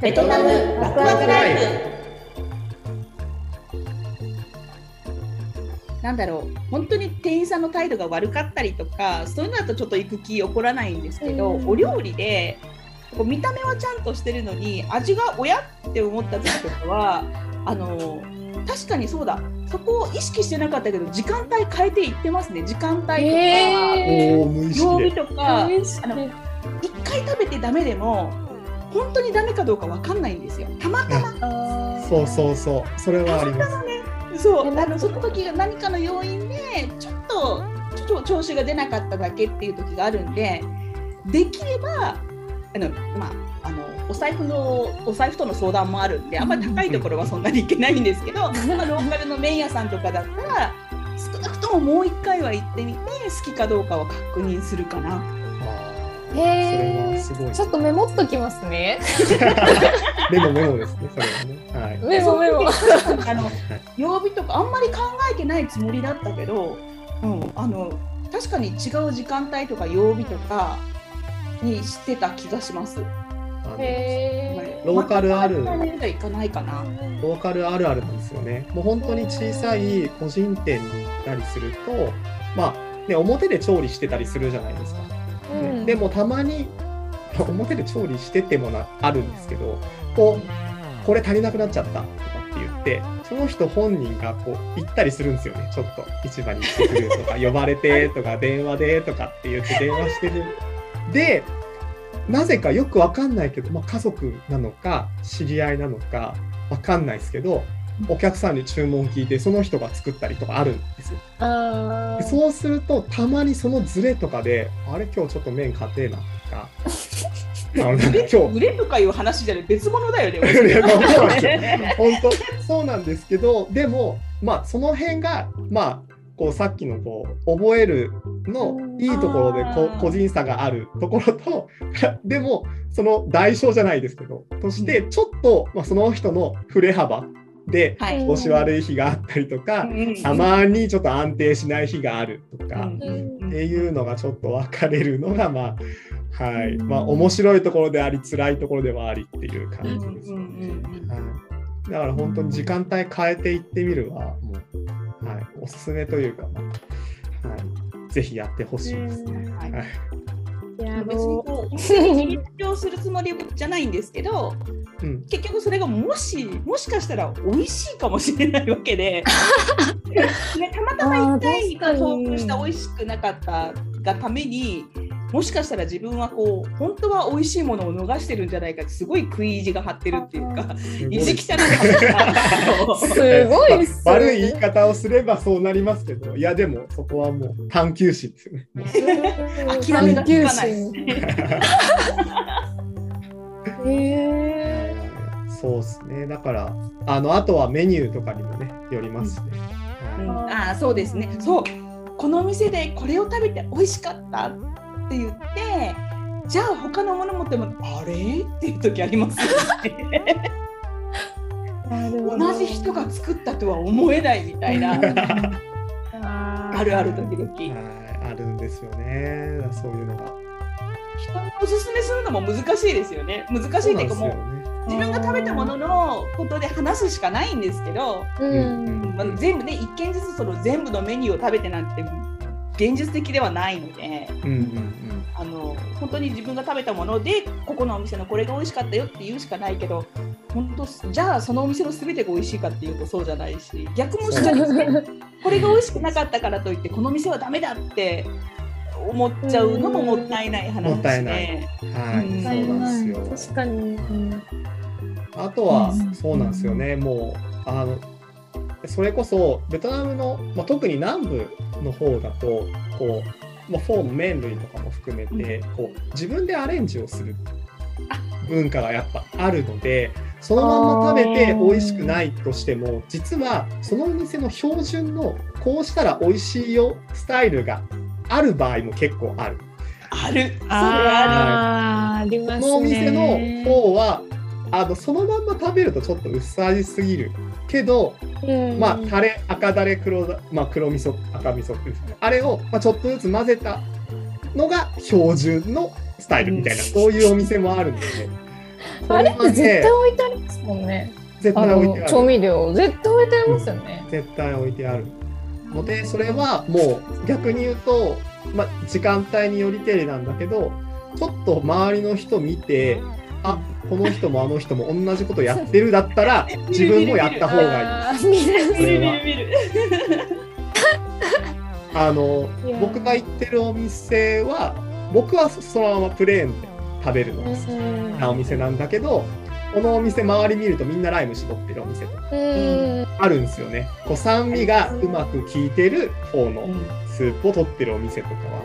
ベトナムワクワクライフ。なんだろう。本当に店員さんの態度が悪かったりとかそういうのだとちょっと行く気起こらないんですけど、お料理でこう見た目はちゃんとしてるのに味が親って思った時とかはあの確かにそうだ。そこを意識してなかったけど時間帯変えていってますね。時間帯とか、おー曜日とかあの一回食べてダメでも本当にダメかどうかわかんないんですよ。たまたま。そうそうそう。それはあります。そう。あのその時が何かの要因でちょっとちょっと調子が出なかっただけっていう時があるんでできればあのまああのお財布のお財布との相談もあるんであんまり高いところはそんなにいけないんですけど、まあ、ローカルの麺屋さんとかだったら少なくとももう一回は行ってみて好きかどうかは確認するかな。へーそれはすごいちょっとメモっときますね。メモメモですねそれはねはいメモメモ。あの曜日とかあんまり考えてないつもりだったけど、うん、あの確かに違う時間帯とか曜日とかにしてた気がします。あのへローカルある全く同じタイミングではいかないかな。ローカルあるあるなんですよね。もう本当に小さい個人店に行ったりすると、まあ、ね、表で調理してたりするじゃないですか。うんでもたまに、表で調理しててもなあるんですけど、こう、これ足りなくなっちゃったとかって言って、その人本人がこう行ったりするんですよね。ちょっと市場に行ってくるとか、呼ばれてとか、電話でとかって言って電話してる。で、なぜかよくわかんないけど、まあ、家族なのか知り合いなのかわかんないですけどお客さんに注文聞いてその人が作ったりとかあるんですよ。そうするとたまにそのズレとかであれ今日ちょっと麺買ってえなとか。今日。売れとかいう話じゃない。別物だよね。本当？そうなんですけどでもまあその辺がまあこうさっきのこう覚えるのいいところでこ個人差があるところと でもその代償じゃないですけどとしてちょっと、まあ、その人の振れ幅ではい。調子悪い日があったりとかたまにちょっと安定しない日があるとか。っていうのがちょっと分かれるのがまあはい。まあ面白いところであり辛いところではありっていう感じですよね。はい、だから本当に時間帯変えていってみるはもう、はい、おすすめというか、まあはい、ぜひやってほしいですね。はい。はいや別にろこう 立証するつもりじゃないんですけどうん。結局それがもしもしかしたら美味しいかもしれないわけで、ね、たまたま一回に。遭遇した美味しくなかったがためにもしかしたら自分はこう本当は美味しいものを逃してるんじゃないかってすごい食い意地が張ってるっていうかすごい。意地汚い。すごい悪い言い方をす。ればそうなります。けどいやでもそこはもう探求心です。よね。諦めがつかない探求心へそうです。ね。だから、あの、あとはメニューとかにもね、よります。しね。うんあそうです。ねそうこの店でこれを食べて美味しかったって言ってじゃあ他のもの持ってもあれ？っていう時ありますよね。同じ人が作ったとは思えないみたいな。あるある時々。はいあるんですよね。そういうのが。人におすすめするのも難しいですよね。難しいっていうかもう自分が食べたもののことで話すしかないんですけど、うん。まあ、全部ね一軒ずつその全部のメニューを食べてなんて現実的ではないのでうんうんあの本当に自分が食べたものでここのお店のこれが美味しかったよって言うしかないけど本当じゃあそのお店の全てが美味しいかっていうとそうじゃないし逆もしかりですねこれが美味しくなかったからといってこの店はダメだって思っちゃうのももったいない話でもったいないうん。はい、うんそうなんですよ。確かに。うんあとはうんそうなんですよね。もうあのそれこそベトナムの、まあ、特に南部の方だとこう、まあ、フォーも麺類とかも含めて、こう自分でアレンジをする文化がやっぱあるのでそのまま食べて美味しくないとしても実はそのお店の標準のこうしたら美味しいよスタイルがある場合も結構ある。ある。あありますね。このお店の方はあのそのまんま食べるとちょっと薄味すぎる。けど、うん。まあタレ赤だれ黒だ、まあ、黒味噌赤味噌。あれを、まあ、ちょっとずつ混ぜたのが標準のスタイルみたいな、そういうお店もあるので、あれって絶対ね置いてありますもんね。絶あ対置いてある。の調味料絶対置いてありますよね。絶対置いてある。のでそれはもう逆に言うと、まあ、時間帯によりけりなんだけどちょっと周りの人見てあこの人もあの人も同じことやってるだったら自分もやった方がいい。あの僕が行ってるお店は僕はそのままプレーンで食べるのが好き。うんなお店なんだけどこのお店周り見るとみんなライム絞ってるお店とかうん。あるんですよね。こう酸味がうまく効いてる方のうん。スープを取ってるお店とかは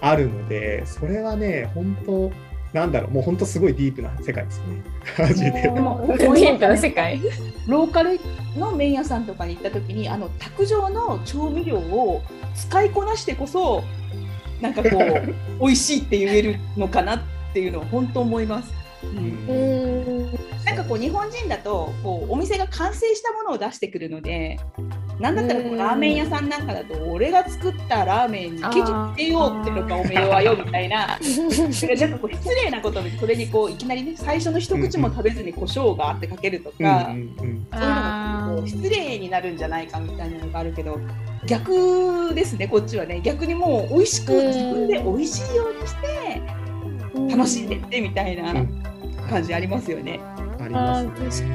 あるのでそれはね本当なんだろうもう本当すごいディープな世界ですよね マジで。ディープな世界。ローカルの麺屋さんとかに行った時にあの卓上の調味料を使いこなしてこそなんかこう 美味しいって言えるのかなっていうのを本当思います。うん。うん。なんかこう日本人だとこうお店が完成したものを出してくるのでなんだったらこううん。ラーメン屋さんなんかだと俺が作ったラーメンにケチつけようってのかおめえはよみたいな。なんかこう失礼なことでそれにこういきなりね最初の一口も食べずに胡椒があってかけるとうんか。うんうん。そういうのもこう失礼になるんじゃないかみたいなのがあるけど逆ですねこっちはね。逆にもう美味しくうん。自分で美味しいようにして楽しんでってみたいな。うん感じありますよね。ありあますね。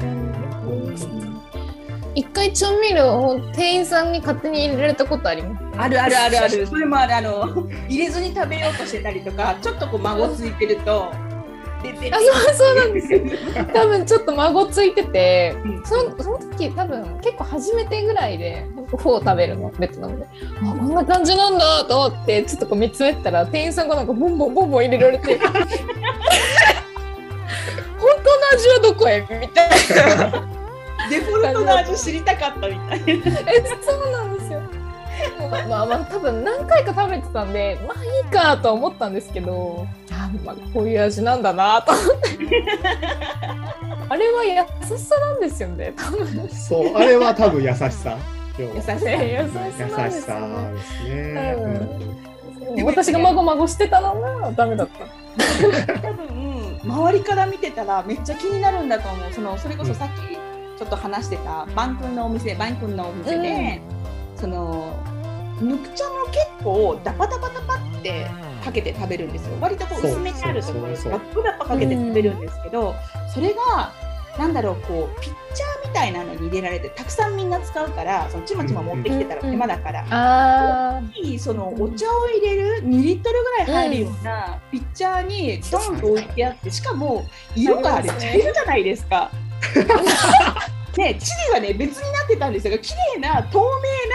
一回調味料を店員さんに勝手に入れられたことあります。あるあるあるあるそれもあるあの入れずに食べようとしてたりとかちょっとこう孫ついてるとあそうそうなんですよ。多分ちょっと孫ついてて、うんそのその時多分結構初めてぐらいでフォー食べるのベトナムであこんな感じなんだと思ってちょっとこう見つめてたら店員さんがなんかボンボンボンボン入れられて 味はどこへ？みたいな。デフォルトの味知りたかったみたいな。えそうなんですよ。まあまあまあ多分何回か食べてたんでまあいいかとは思ったんですけどあ、まあ、こういう味なんだなと思って。あれは優しさなんですよね多分。そうあれは多分優しさ。優しさ優しさですしさよねですね。うん。私がまごまごしてたのがダメだった。多分周りから見てたらめっちゃ気になるんだと思う。そのそれこそさっきちょっと話してたバン君のお店バン君のお店で、そのぬくちゃんも結構ダパダパダパってかけて食べるんですよ。割とこう薄めにあるところそうそうそうダップダッパかけて食べるんですけど、それがなんだろうこうピッチャーみたいなのに入れられてたくさんみんな使うからそのちまちま持ってきてたら手間だから、あいいそのお茶を入れる2リットルぐらい入るようなピッチャーにドンと置いてあってしかも色があれありますね。茶色じゃないですか。ね、チリはね別になってたんですが綺麗な透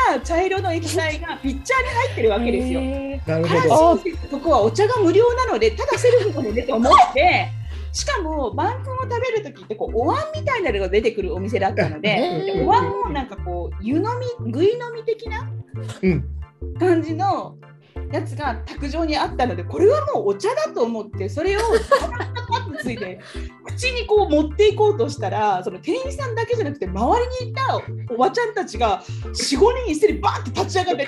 明な茶色の液体がピッチャーに入ってるわけですよ。なる安ほど。そこはお茶が無料なのでただセルフでねと思ってしかも晩君を食べる時ってこうお椀みたいなのが出てくるお店だったのでうん。お椀もなんかこう湯飲み具飲み的なうん。感じのやつが卓上にあったのでこれはもうお茶だと思ってそれをパッとついて 口にこう持っていこうとしたらその店員さんだけじゃなくて周りにいたおばちゃんたちが45人一斉にバーって立ち上がって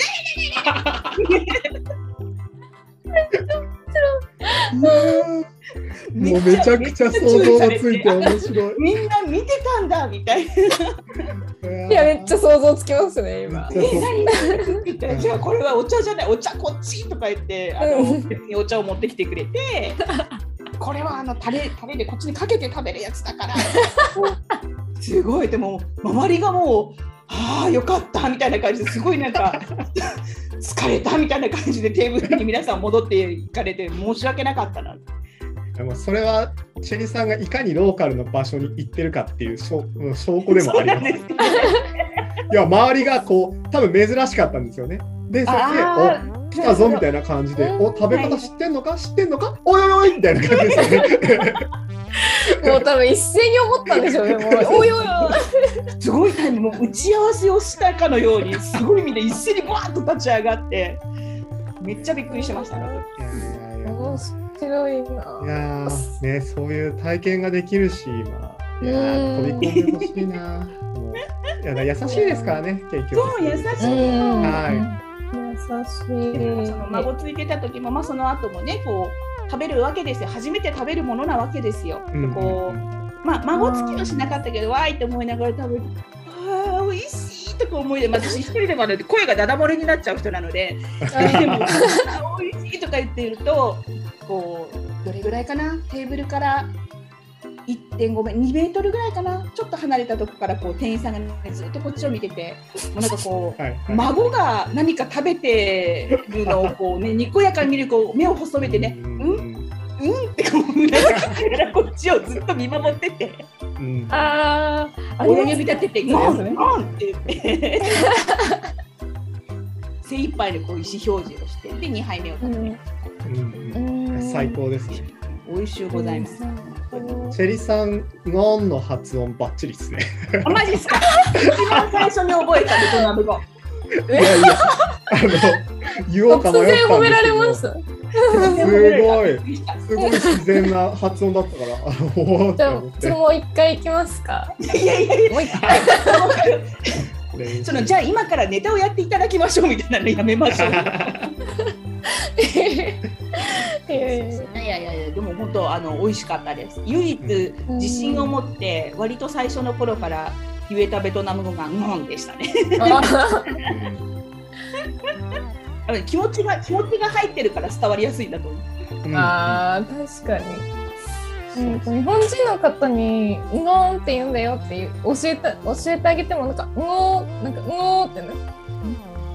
もうめちゃくちゃ想像がついて面白い。みんな見てたんだみたいな。いやめっちゃ想像つきますね今。みたいな。じゃあこれはお茶じゃない？お茶こっち？とか言ってあのお茶を持ってきてくれて。これはあのタレタレでこっちにかけて食べるやつだから。すごいでも周りがもうああよかったみたいな感じですごいなんか 疲れたみたいな感じでテーブルに皆さん戻っていかれて申し訳なかったな。でもそれはチェリさんがいかにローカルの場所に行ってるかっていう証証拠でもあります。すいや周りがこう多分珍しかったんですよね。でそれであお来たぞみたいな感じでうんお食べ方知ってんのか？知ってんのか？おいおいおいみたいな感じですよね。もう多分一斉に思ったんでしょうね。もうおいおいおい。すごいタイムもう打ち合わせをしたかのようにすごいみんな一斉にバーッと立ち上がってめっちゃびっくりしましたね。白いいな。やーねそういう体験ができるし、まあ、いや飛び込んでほしいな。もう。いやだ優しいですからね結局。そう優しいうん。は優しい。その孫ついてた時も、まあ、その後もねこう食べるわけですよ。初めて食べるものなわけですよ。うん。こうまあ孫つきはしなかったけどわーいって思いながら食べる美味しいとか思いで、まあ、私一人でもあるので声がダダ漏れになっちゃう人なのででも美味しいとか言っているとこうどれぐらいかな？テーブルから1.5メ2メートルぐらいかな？ちょっと離れたとこからこう店員さんが、ね、ずっとこっちを見ててもうなんかこう はいはい。孫が何か食べてるのをこうねにこやかに見るこう目を細めてねうん。うん？ってこううなずきながらこっちをずっと見守っててうんあーあり親ます指立てて「ゴンゴン!」って言って精一杯でこう意思表示をしてで2杯目を食べて、うん最高ですね。美味しゅうございます。チェリさん、ゴンの発音バッチリですね。あマジですか一番最初に覚えたベトナム語。いやいや、あの、言おうか突迷ったんですけど然褒められました。すごいすごい自然な発音だったから、じゃあ思って。次もう一回いきますか。いやいやいやもう一回。そのじゃあ今からネタをやっていただきましょうみたいなのやめましょう。いやいやいやでも本当あの美味しかったです。唯一うん自信を持って割と最初の頃から言えたベトナム語がンゴンでしたね。ああの気持ちが気持ちが入ってるから伝わりやすいんだと思う。うんあー確かに。うん、日本人の方に「うごーん」って言うんだよっていう教えた教えてあげてもなんか「うごーん」なんか「うごー」ってね。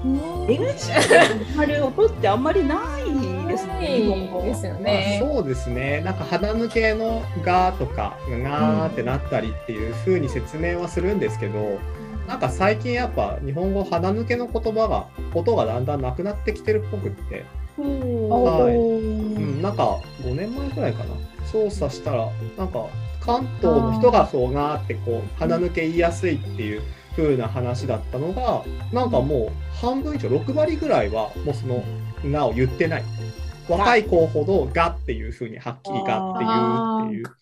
うごー NHK で始まる音ってあんまりないですね。ですよまあね。そうですね、なんか鼻抜けのがとかがーってなったりっていう風に説明はするんですけど、なんか最近やっぱ日本語鼻抜けの言葉が音がだんだんなくなってきてるっぽくって、おはい。おうん、なんか5年前くらいかな。調査したらなんか関東の人がそうがーってこう鼻抜け言いやすいっていう風な話だったのがなんかもう半分以上6割ぐらいはもうその「が」を言ってない若い子ほど「が」っていう風にはっきり「が」っていうっていう。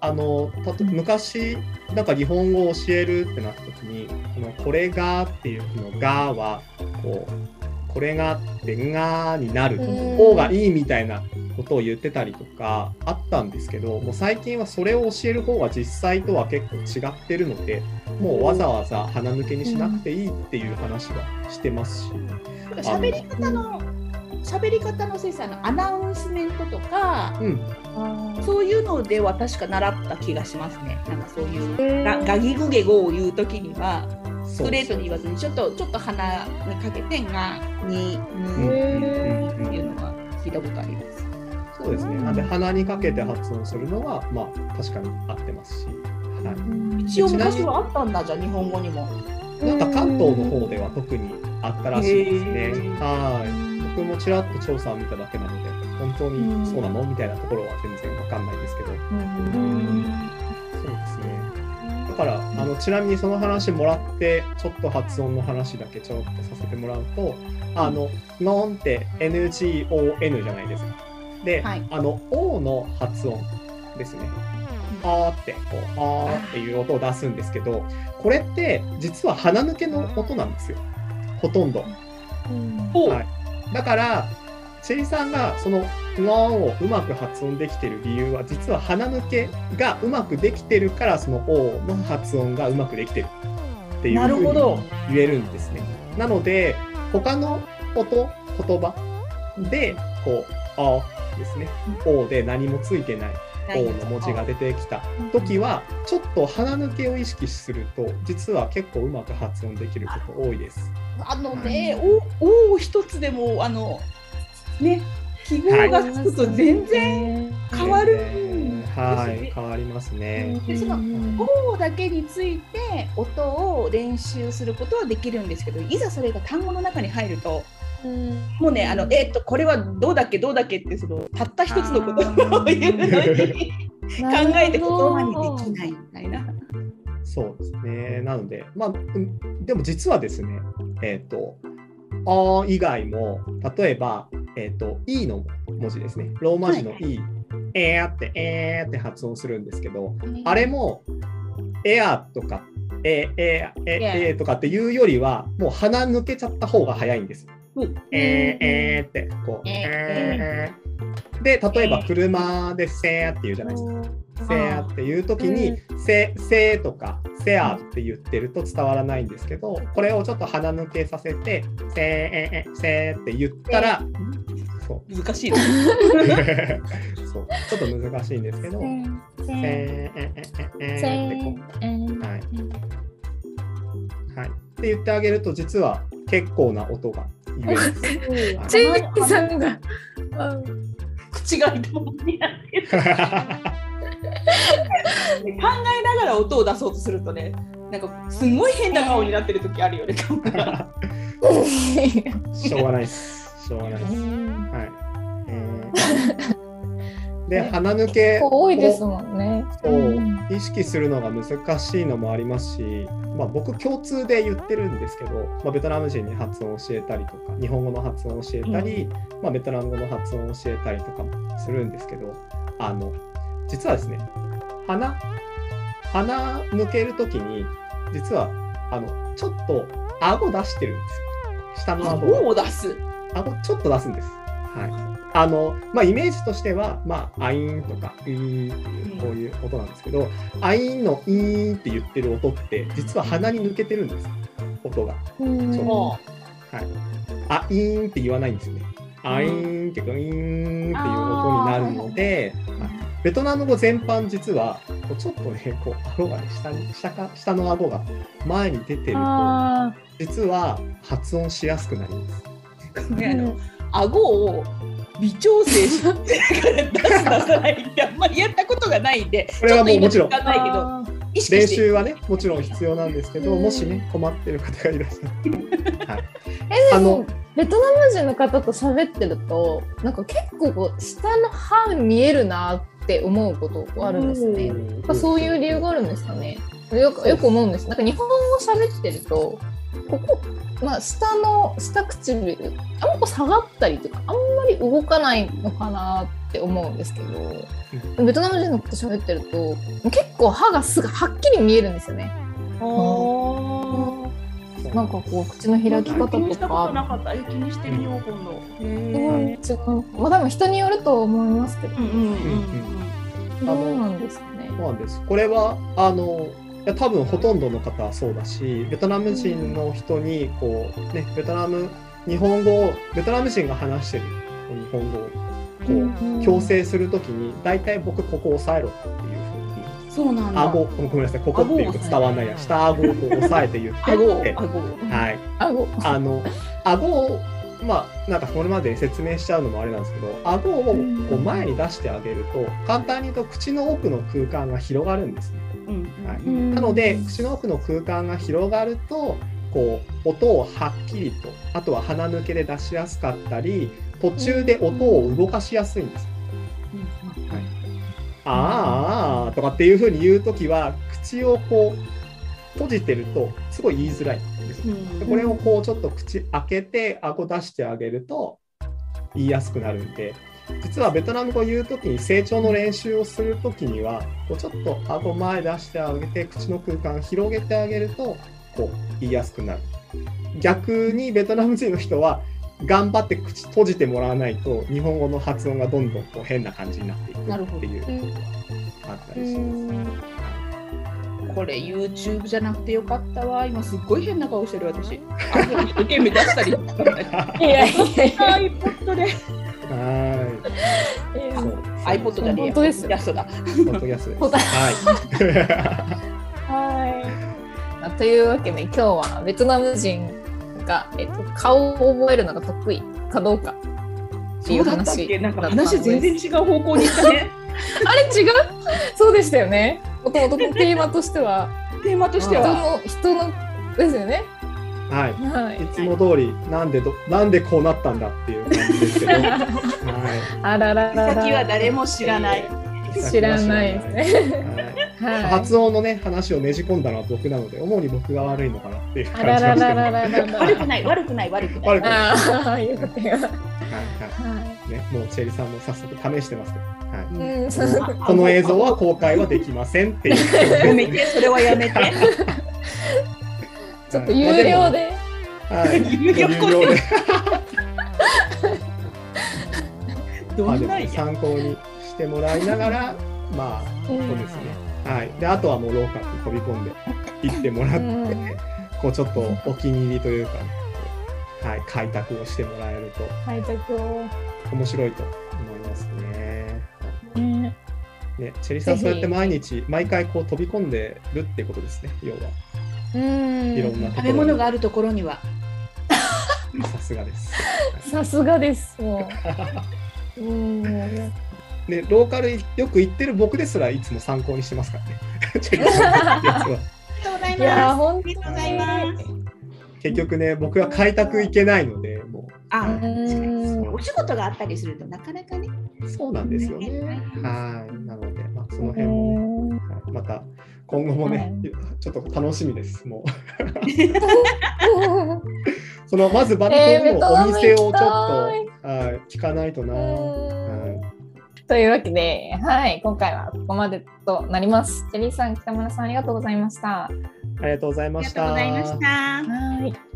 あのたと昔なんか日本語を教えるってなった時にこのこれがっていうのがはこうこれがってがになる方がいいみたいなことを言ってたりとかあったんですけどもう最近はそれを教える方が実際とは結構違ってるのでもうわざわざ鼻抜けにしなくていいっていう話はしてますし、喋り方の喋り方の先生あのアナウンスメントとかうん、そういうのでは確か習った気がしますね。なんかそういうーガガギグゲゴを言うときにはストレートに言わずにちょっとちょっと鼻にかけてがにっていうのは聞いたことあります。そうですねなんで鼻にかけて発音するのはまあ確かに合ってますし、はい、一応昔はあったんだじゃあ日本語にも。なんか関東の方では特にあったらしいですね。はい。僕もちらっと調査を見ただけなので、本当にそうなの？みたいなところは全然わかんないですけど、そうですね。だから、あのちなみにその話もらって、ちょっと発音の話だけちょっとさせてもらうと、あの、ノンって NGON じゃないですか。で、はいあの、O の発音ですね。あーって、こう、あーっていう音を出すんですけど、これって実は鼻抜けの音なんですよ。ほとんど。おはいだから、チェリさんがその「ン」をうまく発音できてる理由は実は鼻抜けがうまくできてるからその「O」の発音がうまくできてるっていうふうに。言えるんですね。なので他の音言葉でこう「あ」ですね「O」で何もついてない「O」の文字が出てきた時はちょっと鼻抜けを意識すると実は結構うまく発音できること多いです。あのね、おお一つでもあのね記号がつくと全然変わるはい、ね。変わりますね。でそのおだけについて音を練習することはできるんですけど、いざそれが単語の中に入ると、もうねあのえっとこれはどうだっけ？どうだっけってそのたった一つのことを言うのに 考えて言葉にできないみたいな。そうですね。なので、まあ、うんでも実はですね、えっ、と、あ以外も、例えば、えっ、と、E の文字ですね。ローマ字の E、えーって、えーって発音するんですけど、あれも、エアとか、えー、えー、えー、えーとかっていうよりは、もう鼻抜けちゃった方が早いんです。うんえー、えーって、こう、えーえー、で例えば車で「せー」って言うじゃないですか。せーっていう時に「せ」せとか「せや」って言ってると伝わらないんですけどこれをちょっと鼻抜けさせて「せえせ」って言ったらそう難しい。そうちょっと難しいんですけど「せーえーえーえーってこうはいはい、って言ってあげると実は結構な音が言えます。はいちいさんが。口が痛もになってる。考えながら音を出そうとするとね、なんかすごい変な顔になってる時あるよね。顔 がしょうがないです。しょうがないです。はい。えー で鼻抜けを多いですもんね。そう意識するのが難しいのもありますし、まあ、僕共通で言ってるんですけど、まあ、ベトナム人に発音を教えたりとか日本語の発音を教えたり、まあ、ベトナム語の発音を教えたりとかもするんですけどあの実はですね鼻鼻抜ける時に実はあのちょっと顎出してるんですよ。下の顎顎をを出す。顎ちょっと出すんです。はい。あのまあ、イメージとしては、まあ、アイーンとか、イーンっていうこういう音なんですけど、アイーンのイーンって言ってる音って、実は鼻に抜けてるんです、音が。うん。そう。もはい、あ、イーンって言わないんですよね。アイーンっていうか、イーンっていう音になるので、はいベトナム語全般実は、こうちょっとね、こう、顎がね、下に、下か、下の顎が前に出てると、あ実は発音しやすくなります。う、ね、あの顎を微調整して 出す出さないってあんまりやったことがないんで、これはもうもちろん。練習はねもちろん必要なんですけど、うんもしね困ってる方がいらっしゃる、はい、えでもあのベトナム人の方と喋ってるとなんか結構こう下の歯見えるなって思うことあるんですね。やっぱそういう理由があるんですかね。よくよく思うんです。なんか日本語喋ってるとここまあ下の下唇あんま下がったりとかあんまり動かないのかなって思うんですけど、ベトナム人のこと喋ってると結構歯がすぐはっきり見えるん違ね。なんかこう口の開き方気にしたとことなか。かった。え気にしてみよう、今度。うん違う。まあ多分人によると思いますけど、うんうんうんどうなんですかね。そうなんですこれはあのいや多分ほとんどの方はそうだしベトナム人の人にこうねベトナム日本語をベトナム人が話してる日本語をこう強制するときに大体僕ここ押さえろっていうそうなんだ。顎ごめんなさいここっていうと伝わんないや下顎をこう押さえて言って顎顎を。はい顎。あの顎をまあなんかこれまで説明しちゃうのもあれなんですけど顎をこう前に出してあげると簡単に言うと口の奥の空間が広がるんですね。うんはいうんなので口の奥の空間が広がるとこう音をはっきりとあとは鼻抜けで出しやすかったり途中で音を動かしやすいんです。はい、あーあーとかっていうふうに言うときは口をこう閉じてるとすごい言いづらいんですよ。でこれをこうちょっと口開けて顎出してあげると言いやすくなるんで実はベトナム語を言うときに成長の練習をするときにはこうちょっと顎前出してあげて口の空間広げてあげるとこう言いやすくなる逆にベトナム人の人は頑張って口閉じてもらわないと日本語の発音がどんどんこう変な感じになっていくっていうあったりします。これ YouTube じゃなくてよかったわ。今すっごい変な顔してる私。一生懸命出したり。いやいやいや。iPod で。はい。そう。iPod じゃね。本当ですよイラストだ。ポッドキャストです。はい。はい。というわけで今日はベトナム人が、えっと、顔を覚えるのが得意かどうかっていそううだったっ話け？なんか話全然違う方向に行ったね。あれ違う？そうでしたよね。もともとのテーマとしてはテーマとして人は。の人のですよね。はい。はいい。つも通り、なんでど、なんでこうなったんだっていう感じですけど。はあらららら。先は誰も知らない。い。知らないですね。発音のね、話をねじ込んだのは僕なので、主に僕が悪いのかなっていうあ感じがしてららららます。ららら。悪くない、悪くない、悪くない。悪くないああ、よかったよ。はいは。はいね、もうチェリさんも早速試してますけど。はい。い。うん、そうあこの映像は公開はできませんっていう。やめて、それはやめて。ちょっと有料で。はい。有料 有料で。参考にしてもらいながら、まあ、そうですね。はい。で、あとはもう廊下に飛び込んで 行ってもらって、うんこうちょっとお気に入りというか、こうはい、開拓をしてもらえると開拓を。面白いと思いますね。ねね、チェリーさん、そうやって毎日、毎回こう飛び込んでるってことですね、要は。うん。いろんな食べ物があるところには。さすがです。さすがです。もう。うん。ね、ローカルよく行ってる僕ですらいつも参考にしてますからね。ありがとうございいやー、ます。本ありがとうございます。結局ね、僕は開拓行けないので、もあ、当に。お仕事があったりするとなかなかね。うそうなんですよね。はい。なので、まあ、その辺もね、はいまた今後もね、ちょっと楽しみです。もう、そのまずバリ島のお店をちょっと、はい聞かないとな。はいというわけで、はい、今回はここまでとなります。ジェリーさん、北村さん、ありがとうございました。ありがとうございました。ありがとうございました。はい。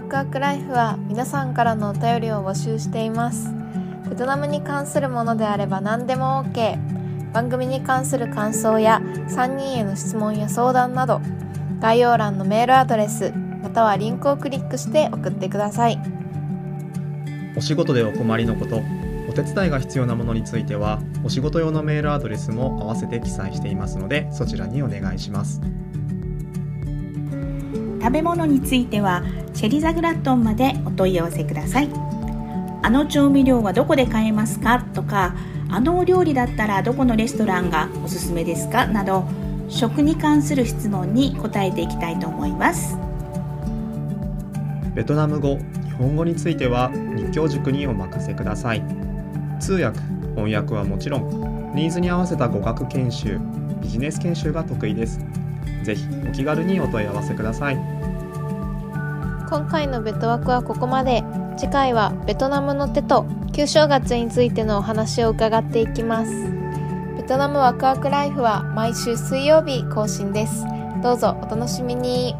ワクワクライフは皆さんからのお便りを募集しています。ベトナムに関するものであれば何でも OK。番組に関する感想や3人への質問や相談など概要欄のメールアドレスまたはリンクをクリックして送ってください。お仕事でお困りのこと、お手伝いが必要なものについては、お仕事用のメールアドレスも合わせて記載していますので、そちらにお願いします。食べ物についてはチェリザグラットンまでお問い合わせくださいあの調味料はどこで買えますか？とかあのお料理だったらどこのレストランがおすすめですか？など食に関する質問に答えていきたいと思いますベトナム語、日本語については日教塾にお任せください。通訳、翻訳はもちろん、ニーズに合わせた語学研修、ビジネス研修が得意です。ぜひお気軽にお問い合わせください。今回のベトワクはここまで。次回はベトナムの手と旧正月についてのお話を伺っていきます。ベトナムワクワクライフは毎週水曜日更新です。どうぞお楽しみに。